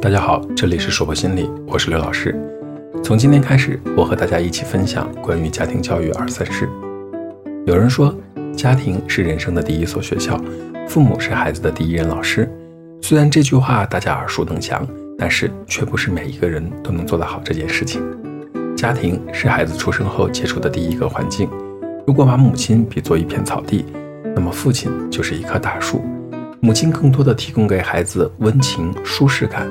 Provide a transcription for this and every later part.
大家好，这里是说破心理，我是刘老师。从今天开始，我和大家一起分享关于家庭教育二三事。有人说，家庭是人生的第一所学校，父母是孩子的第一任老师。虽然这句话大家耳熟能详，但是却不是每一个人都能做得好这件事情。家庭是孩子出生后接触的第一个环境。如果把母亲比作一片草地，那么父亲就是一棵大树。母亲更多的提供给孩子温情舒适感，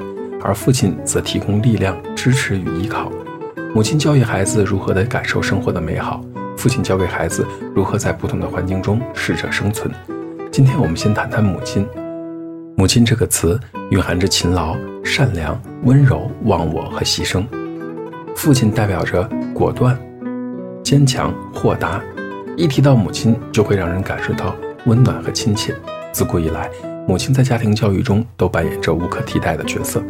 而父亲则提供力量支持与依靠。母亲教育孩子如何的感受生活的美好，父亲教给孩子如何在不同的环境中适者生存。今天我们先谈谈母亲。母亲这个词蕴含着勤劳、善良、温柔、忘我和牺牲。父亲代表着果断、坚强、豁达。一提到母亲，就会让人感受到温暖和亲切。自古以来，母亲在家庭教育中都扮演着无可替代的角色。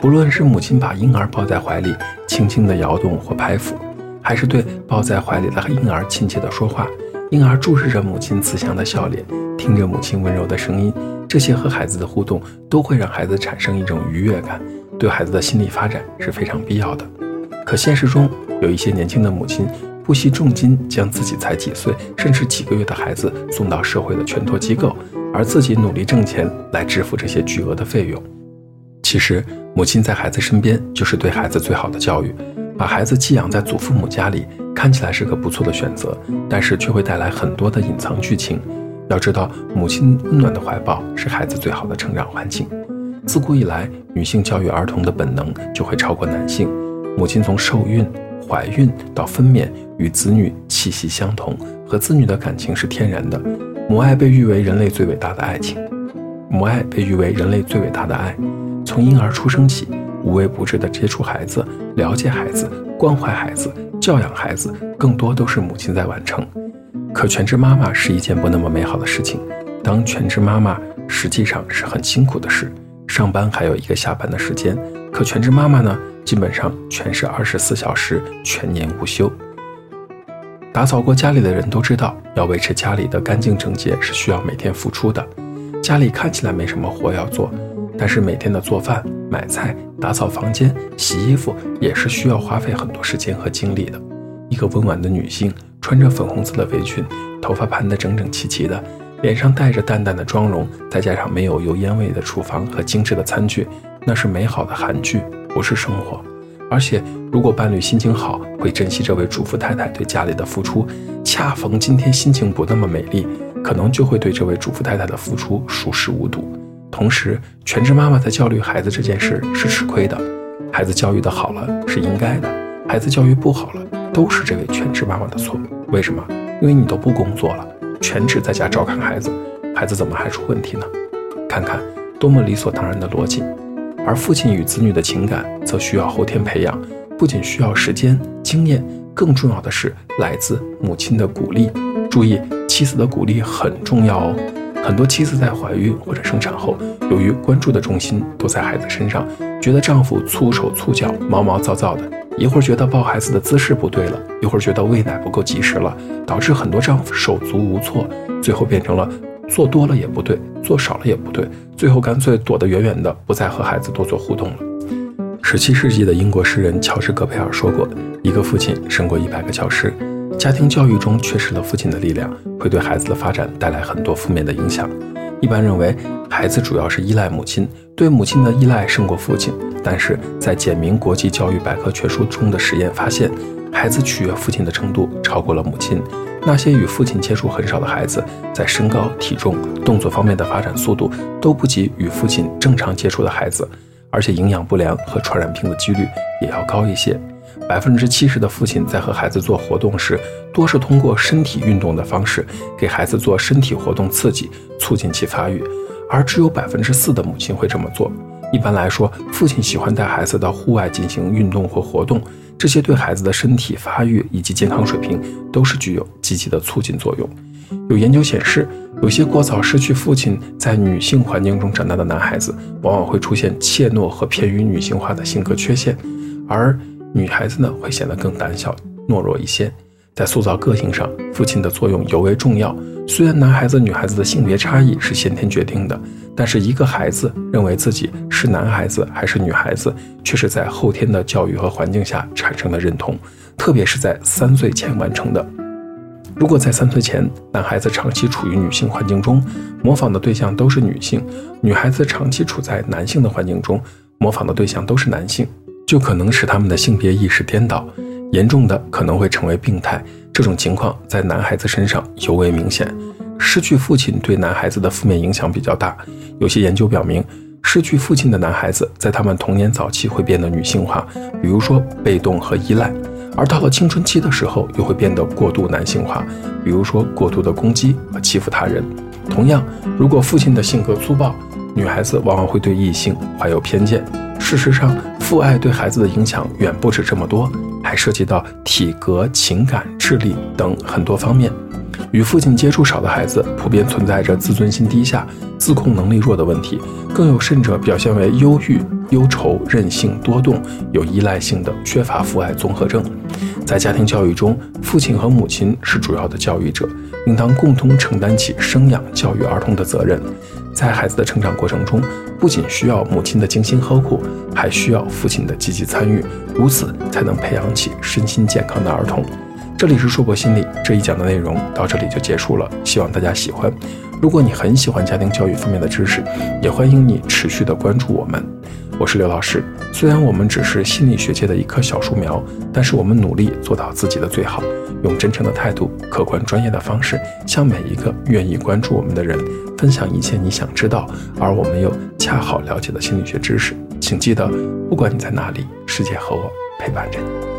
不论是母亲把婴儿抱在怀里，轻轻地摇动或拍抚，还是对抱在怀里的婴儿亲切地说话，婴儿注视着母亲慈祥的笑脸，听着母亲温柔的声音，这些和孩子的互动都会让孩子产生一种愉悦感，对孩子的心理发展是非常必要的。可现实中，有一些年轻的母亲。不惜重金将自己才几岁甚至几个月的孩子送到社会的全托机构，而自己努力挣钱来支付这些巨额的费用。其实，母亲在孩子身边就是对孩子最好的教育。把孩子寄养在祖父母家里，看起来是个不错的选择，但是却会带来很多的隐藏剧情。要知道，母亲温暖的怀抱是孩子最好的成长环境。自古以来，女性教育儿童的本能就会超过男性。母亲从受孕。怀孕到分娩，与子女气息相同，和子女的感情是天然的。母爱被誉为人类最伟大的爱情，母爱被誉为人类最伟大的爱。从婴儿出生起，无微不至地接触孩子，了解孩子，关怀孩子，教养孩子，更多都是母亲在完成。可全职妈妈是一件不那么美好的事情。当全职妈妈实际上是很辛苦的事，上班还有一个下班的时间。可全职妈妈呢？基本上全是二十四小时全年无休。打扫过家里的人都知道，要维持家里的干净整洁是需要每天付出的。家里看起来没什么活要做，但是每天的做饭、买菜、打扫房间、洗衣服也是需要花费很多时间和精力的。一个温婉的女性，穿着粉红色的围裙，头发盘得整整齐齐的，脸上带着淡淡的妆容，再加上没有油烟味的厨房和精致的餐具，那是美好的韩剧。不是生活，而且如果伴侣心情好，会珍惜这位主妇太太对家里的付出。恰逢今天心情不那么美丽，可能就会对这位主妇太太的付出熟视无睹。同时，全职妈妈在教育孩子这件事是吃亏的。孩子教育的好了是应该的，孩子教育不好了都是这位全职妈妈的错。为什么？因为你都不工作了，全职在家照看孩子，孩子怎么还出问题呢？看看多么理所当然的逻辑。而父亲与子女的情感则需要后天培养，不仅需要时间、经验，更重要的是来自母亲的鼓励。注意，妻子的鼓励很重要哦。很多妻子在怀孕或者生产后，由于关注的重心都在孩子身上，觉得丈夫粗手粗脚、毛毛躁躁的，一会儿觉得抱孩子的姿势不对了，一会儿觉得喂奶不够及时了，导致很多丈夫手足无措，最后变成了。做多了也不对，做少了也不对，最后干脆躲得远远的，不再和孩子多做互动了。十七世纪的英国诗人乔治·戈培尔说过：“一个父亲胜过一百个教师。”家庭教育中缺失了父亲的力量，会对孩子的发展带来很多负面的影响。一般认为，孩子主要是依赖母亲，对母亲的依赖胜过父亲。但是在简明国际教育百科全书中的实验发现，孩子取悦父亲的程度超过了母亲。那些与父亲接触很少的孩子，在身高、体重、动作方面的发展速度都不及与父亲正常接触的孩子，而且营养不良和传染病的几率也要高一些。百分之七十的父亲在和孩子做活动时，多是通过身体运动的方式给孩子做身体活动刺激，促进其发育，而只有百分之四的母亲会这么做。一般来说，父亲喜欢带孩子到户外进行运动或活动。这些对孩子的身体发育以及健康水平都是具有积极的促进作用。有研究显示，有些过早失去父亲在女性环境中长大的男孩子，往往会出现怯懦和偏于女性化的性格缺陷，而女孩子呢，会显得更胆小懦弱一些。在塑造个性上，父亲的作用尤为重要。虽然男孩子、女孩子的性别差异是先天决定的，但是一个孩子认为自己是男孩子还是女孩子，却是在后天的教育和环境下产生的认同，特别是在三岁前完成的。如果在三岁前，男孩子长期处于女性环境中，模仿的对象都是女性；女孩子长期处在男性的环境中，模仿的对象都是男性，就可能使他们的性别意识颠倒，严重的可能会成为病态。这种情况在男孩子身上尤为明显。失去父亲对男孩子的负面影响比较大。有些研究表明，失去父亲的男孩子在他们童年早期会变得女性化，比如说被动和依赖；而到了青春期的时候，又会变得过度男性化，比如说过度的攻击和欺负他人。同样，如果父亲的性格粗暴，女孩子往往会对异性怀有偏见。事实上，父爱对孩子的影响远不止这么多。还涉及到体格、情感、智力等很多方面。与父亲接触少的孩子，普遍存在着自尊心低下、自控能力弱的问题，更有甚者表现为忧郁、忧愁、任性、多动、有依赖性的缺乏父爱综合症。在家庭教育中，父亲和母亲是主要的教育者，应当共同承担起生养教育儿童的责任。在孩子的成长过程中，不仅需要母亲的精心呵护，还需要父亲的积极参与，如此才能培养起身心健康的儿童。这里是硕博心理这一讲的内容到这里就结束了，希望大家喜欢。如果你很喜欢家庭教育方面的知识，也欢迎你持续的关注我们。我是刘老师，虽然我们只是心理学界的一棵小树苗，但是我们努力做到自己的最好。用真诚的态度、客观专业的方式，向每一个愿意关注我们的人分享一切你想知道而我们又恰好了解的心理学知识。请记得，不管你在哪里，世界和我陪伴着你。